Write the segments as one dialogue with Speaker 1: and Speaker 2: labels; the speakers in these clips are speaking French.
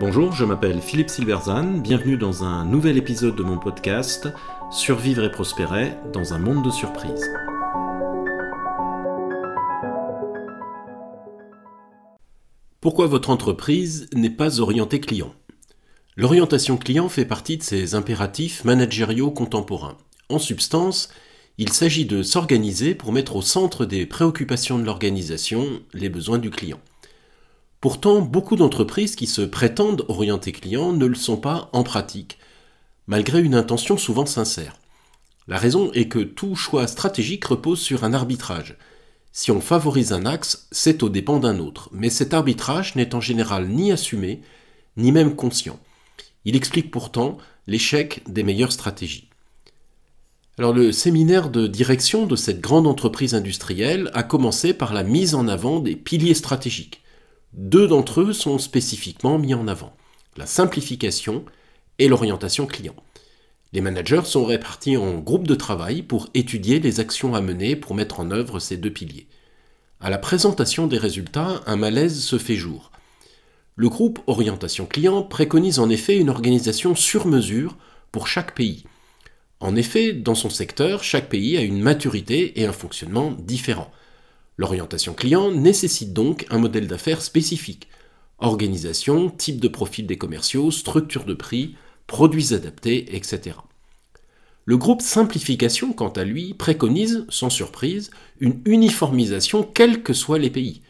Speaker 1: Bonjour, je m'appelle Philippe Silverzan, bienvenue dans un nouvel épisode de mon podcast Survivre et prospérer dans un monde de surprises. Pourquoi votre entreprise n'est pas orientée client? L'orientation client fait partie de ces impératifs managériaux contemporains. En substance, il s'agit de s'organiser pour mettre au centre des préoccupations de l'organisation les besoins du client. Pourtant, beaucoup d'entreprises qui se prétendent orientées clients ne le sont pas en pratique, malgré une intention souvent sincère. La raison est que tout choix stratégique repose sur un arbitrage. Si on favorise un axe, c'est au dépens d'un autre, mais cet arbitrage n'est en général ni assumé, ni même conscient. Il explique pourtant l'échec des meilleures stratégies. Alors le séminaire de direction de cette grande entreprise industrielle a commencé par la mise en avant des piliers stratégiques. Deux d'entre eux sont spécifiquement mis en avant, la simplification et l'orientation client. Les managers sont répartis en groupes de travail pour étudier les actions à mener pour mettre en œuvre ces deux piliers. À la présentation des résultats, un malaise se fait jour. Le groupe Orientation Client préconise en effet une organisation sur mesure pour chaque pays. En effet, dans son secteur, chaque pays a une maturité et un fonctionnement différents. L'orientation client nécessite donc un modèle d'affaires spécifique. Organisation, type de profil des commerciaux, structure de prix, produits adaptés, etc. Le groupe Simplification, quant à lui, préconise, sans surprise, une uniformisation quels que soient les pays.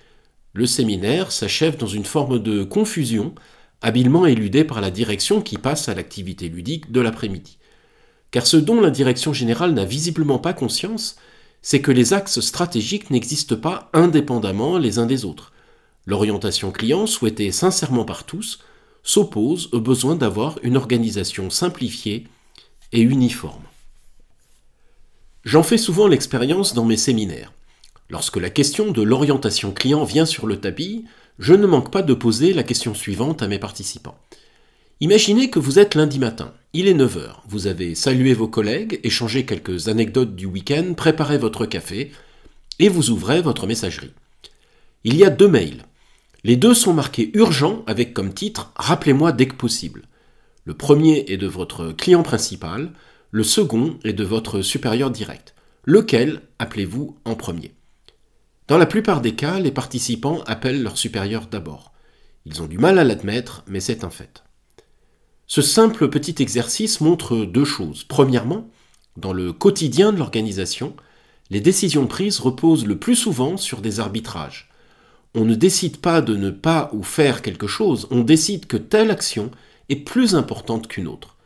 Speaker 1: Le séminaire s'achève dans une forme de confusion, habilement éludée par la direction qui passe à l'activité ludique de l'après-midi. Car ce dont la direction générale n'a visiblement pas conscience, c'est que les axes stratégiques n'existent pas indépendamment les uns des autres. L'orientation client, souhaitée sincèrement par tous, s'oppose au besoin d'avoir une organisation simplifiée et uniforme. J'en fais souvent l'expérience dans mes séminaires. Lorsque la question de l'orientation client vient sur le tapis, je ne manque pas de poser la question suivante à mes participants. Imaginez que vous êtes lundi matin. Il est 9h. Vous avez salué vos collègues, échangé quelques anecdotes du week-end, préparé votre café, et vous ouvrez votre messagerie. Il y a deux mails. Les deux sont marqués urgents avec comme titre Rappelez-moi dès que possible. Le premier est de votre client principal, le second est de votre supérieur direct. Lequel appelez-vous en premier? Dans la plupart des cas, les participants appellent leur supérieur d'abord. Ils ont du mal à l'admettre, mais c'est un fait. Ce simple petit exercice montre deux choses. Premièrement, dans le quotidien de l'organisation, les décisions prises reposent le plus souvent sur des arbitrages. On ne décide pas de ne pas ou faire quelque chose, on décide que telle action est plus importante qu'une autre.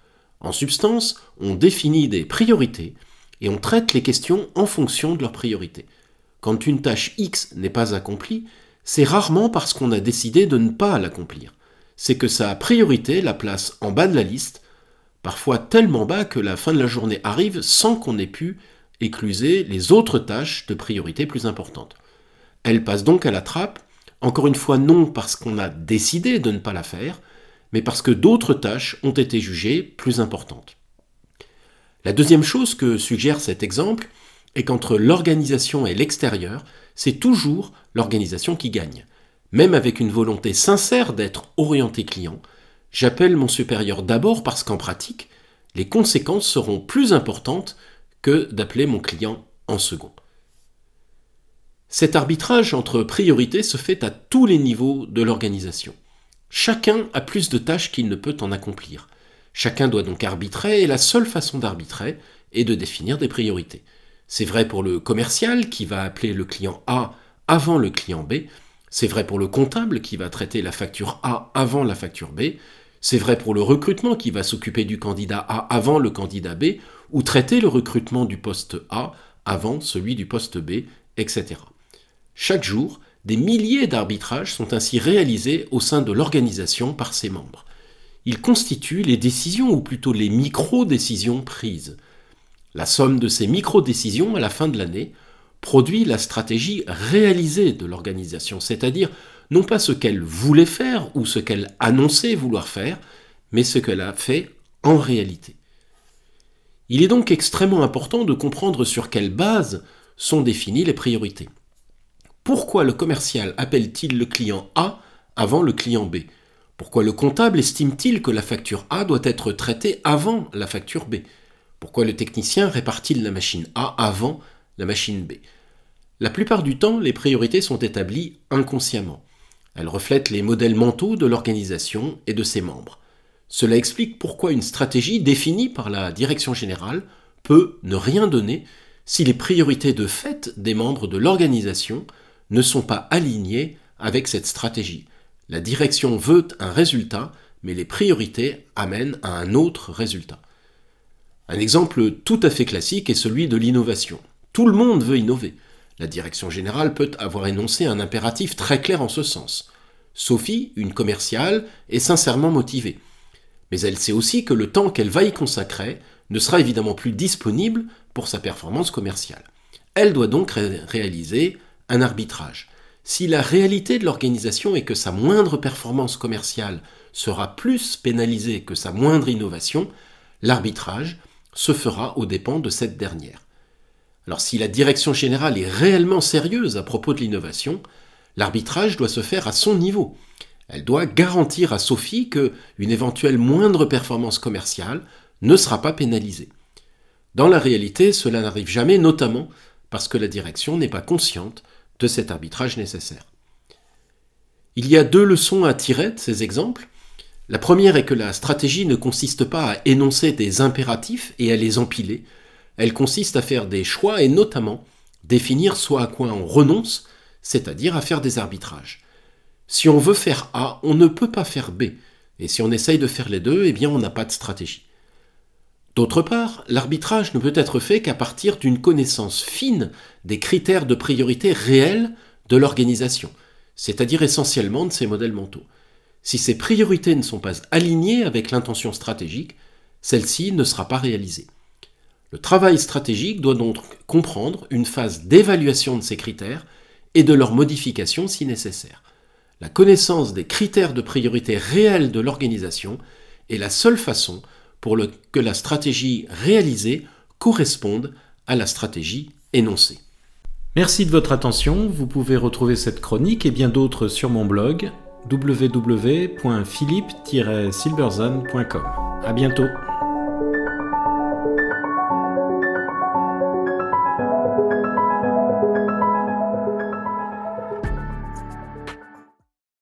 Speaker 1: En substance, on définit des priorités et on traite les questions en fonction de leurs priorités. Quand une tâche X n'est pas accomplie, c'est rarement parce qu'on a décidé de ne pas l'accomplir c'est que sa priorité la place en bas de la liste, parfois tellement bas que la fin de la journée arrive sans qu'on ait pu écluser les autres tâches de priorité plus importantes. Elle passe donc à la trappe, encore une fois non parce qu'on a décidé de ne pas la faire, mais parce que d'autres tâches ont été jugées plus importantes. La deuxième chose que suggère cet exemple est qu'entre l'organisation et l'extérieur, c'est toujours l'organisation qui gagne même avec une volonté sincère d'être orienté client, j'appelle mon supérieur d'abord parce qu'en pratique, les conséquences seront plus importantes que d'appeler mon client en second. Cet arbitrage entre priorités se fait à tous les niveaux de l'organisation. Chacun a plus de tâches qu'il ne peut en accomplir. Chacun doit donc arbitrer et la seule façon d'arbitrer est de définir des priorités. C'est vrai pour le commercial qui va appeler le client A avant le client B, c'est vrai pour le comptable qui va traiter la facture A avant la facture B. C'est vrai pour le recrutement qui va s'occuper du candidat A avant le candidat B, ou traiter le recrutement du poste A avant celui du poste B, etc. Chaque jour, des milliers d'arbitrages sont ainsi réalisés au sein de l'organisation par ses membres. Ils constituent les décisions, ou plutôt les micro-décisions prises. La somme de ces micro-décisions à la fin de l'année produit la stratégie réalisée de l'organisation, c'est-à-dire non pas ce qu'elle voulait faire ou ce qu'elle annonçait vouloir faire, mais ce qu'elle a fait en réalité. Il est donc extrêmement important de comprendre sur quelle base sont définies les priorités. Pourquoi le commercial appelle-t-il le client A avant le client B? Pourquoi le comptable estime-t-il que la facture A doit être traitée avant la facture B? Pourquoi le technicien répare-t-il la machine A avant la machine B? La plupart du temps, les priorités sont établies inconsciemment. Elles reflètent les modèles mentaux de l'organisation et de ses membres. Cela explique pourquoi une stratégie définie par la direction générale peut ne rien donner si les priorités de fait des membres de l'organisation ne sont pas alignés avec cette stratégie. La direction veut un résultat, mais les priorités amènent à un autre résultat. Un exemple tout à fait classique est celui de l'innovation. Tout le monde veut innover. La direction générale peut avoir énoncé un impératif très clair en ce sens. Sophie, une commerciale, est sincèrement motivée. Mais elle sait aussi que le temps qu'elle va y consacrer ne sera évidemment plus disponible pour sa performance commerciale. Elle doit donc réaliser un arbitrage. Si la réalité de l'organisation est que sa moindre performance commerciale sera plus pénalisée que sa moindre innovation, l'arbitrage se fera aux dépens de cette dernière. Alors si la direction générale est réellement sérieuse à propos de l'innovation, l'arbitrage doit se faire à son niveau. Elle doit garantir à Sophie que une éventuelle moindre performance commerciale ne sera pas pénalisée. Dans la réalité, cela n'arrive jamais, notamment parce que la direction n'est pas consciente de cet arbitrage nécessaire. Il y a deux leçons à tirer de ces exemples. La première est que la stratégie ne consiste pas à énoncer des impératifs et à les empiler, elle consiste à faire des choix et notamment définir soit à quoi on renonce, c'est-à-dire à faire des arbitrages. Si on veut faire A, on ne peut pas faire B, et si on essaye de faire les deux, eh bien on n'a pas de stratégie. D'autre part, l'arbitrage ne peut être fait qu'à partir d'une connaissance fine des critères de priorité réels de l'organisation, c'est-à-dire essentiellement de ses modèles mentaux. Si ces priorités ne sont pas alignées avec l'intention stratégique, celle-ci ne sera pas réalisée. Le travail stratégique doit donc comprendre une phase d'évaluation de ces critères et de leur modification si nécessaire. La connaissance des critères de priorité réels de l'organisation est la seule façon pour que la stratégie réalisée corresponde à la stratégie énoncée.
Speaker 2: Merci de votre attention. Vous pouvez retrouver cette chronique et bien d'autres sur mon blog www.philippe-silberzone.com. À bientôt.